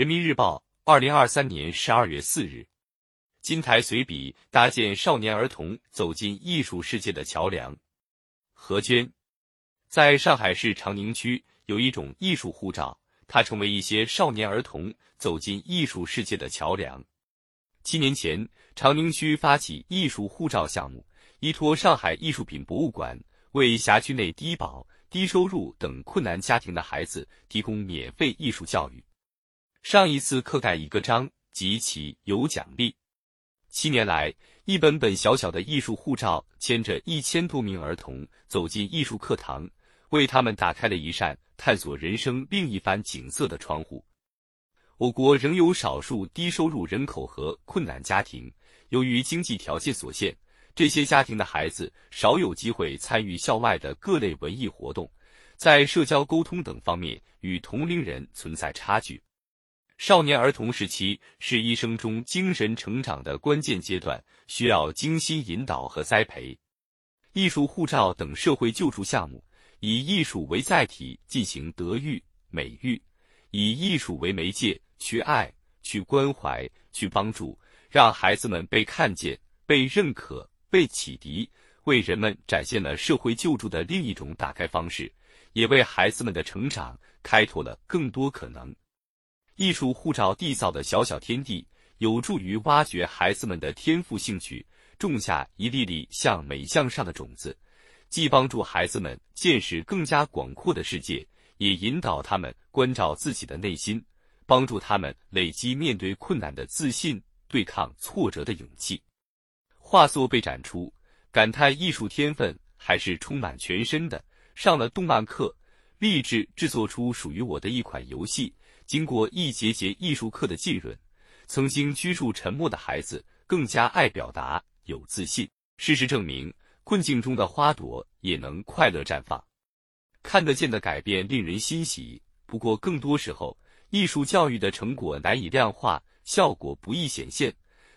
人民日报，二零二三年十二月四日。金台随笔搭建少年儿童走进艺术世界的桥梁。何娟，在上海市长宁区有一种艺术护照，它成为一些少年儿童走进艺术世界的桥梁。七年前，长宁区发起艺术护照项目，依托上海艺术品博物馆，为辖区内低保、低收入等困难家庭的孩子提供免费艺术教育。上一次刻盖一个章，集齐有奖励。七年来，一本本小小的艺术护照牵着一千多名儿童走进艺术课堂，为他们打开了一扇探索人生另一番景色的窗户。我国仍有少数低收入人口和困难家庭，由于经济条件所限，这些家庭的孩子少有机会参与校外的各类文艺活动，在社交沟通等方面与同龄人存在差距。少年儿童时期是一生中精神成长的关键阶段，需要精心引导和栽培。艺术护照等社会救助项目，以艺术为载体进行德育、美育，以艺术为媒介去爱、去关怀、去帮助，让孩子们被看见、被认可、被启迪，为人们展现了社会救助的另一种打开方式，也为孩子们的成长开拓了更多可能。艺术护照缔造的小小天地，有助于挖掘孩子们的天赋兴趣，种下一粒粒向美向上的种子，既帮助孩子们见识更加广阔的世界，也引导他们关照自己的内心，帮助他们累积面对困难的自信，对抗挫折的勇气。画作被展出，感叹艺术天分还是充满全身的。上了动漫课，立志制作出属于我的一款游戏。经过一节节艺术课的浸润，曾经居住沉默的孩子更加爱表达，有自信。事实证明，困境中的花朵也能快乐绽放。看得见的改变令人欣喜。不过，更多时候，艺术教育的成果难以量化，效果不易显现。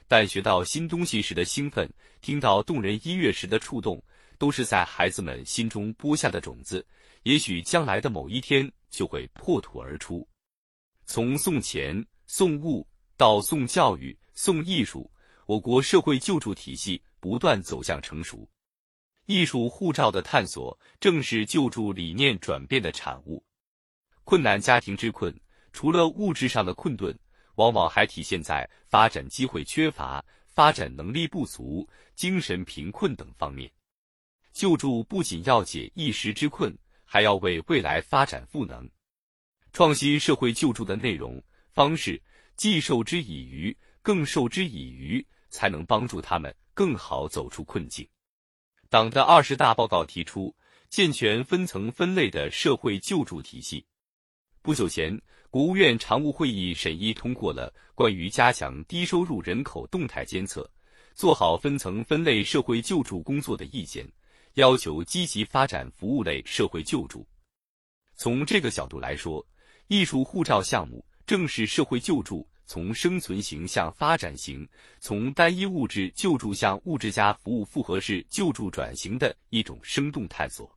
但学到新东西时的兴奋，听到动人音乐时的触动，都是在孩子们心中播下的种子。也许将来的某一天，就会破土而出。从送钱、送物到送教育、送艺术，我国社会救助体系不断走向成熟。艺术护照的探索，正是救助理念转变的产物。困难家庭之困，除了物质上的困顿，往往还体现在发展机会缺乏、发展能力不足、精神贫困等方面。救助不仅要解一时之困，还要为未来发展赋能。创新社会救助的内容方式，既授之以渔，更授之以渔，才能帮助他们更好走出困境。党的二十大报告提出，健全分层分类的社会救助体系。不久前，国务院常务会议审议通过了关于加强低收入人口动态监测、做好分层分类社会救助工作的意见，要求积极发展服务类社会救助。从这个角度来说，艺术护照项目正是社会救助从生存型向发展型、从单一物质救助向物质加服务复合式救助转型的一种生动探索。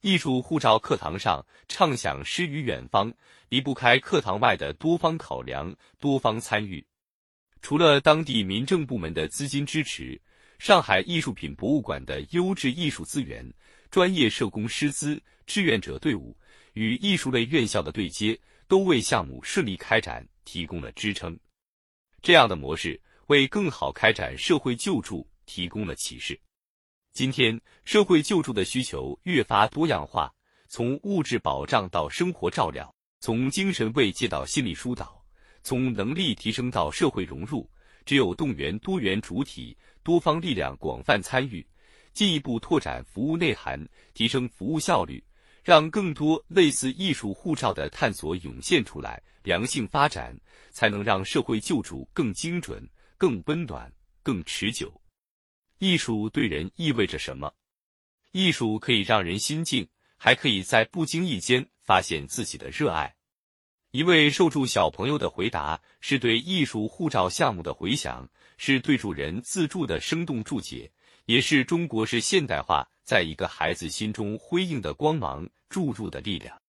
艺术护照课堂上畅想诗与远方，离不开课堂外的多方考量、多方参与。除了当地民政部门的资金支持，上海艺术品博物馆的优质艺术资源、专业社工师资、志愿者队伍。与艺术类院校的对接，都为项目顺利开展提供了支撑。这样的模式为更好开展社会救助提供了启示。今天，社会救助的需求越发多样化，从物质保障到生活照料，从精神慰藉到心理疏导，从能力提升到社会融入，只有动员多元主体、多方力量广泛参与，进一步拓展服务内涵，提升服务效率。让更多类似艺术护照的探索涌现出来，良性发展，才能让社会救助更精准、更温暖、更持久。艺术对人意味着什么？艺术可以让人心静，还可以在不经意间发现自己的热爱。一位受助小朋友的回答是对艺术护照项目的回响，是对助人自助的生动注解。也是中国式现代化在一个孩子心中辉映的光芒注入的力量。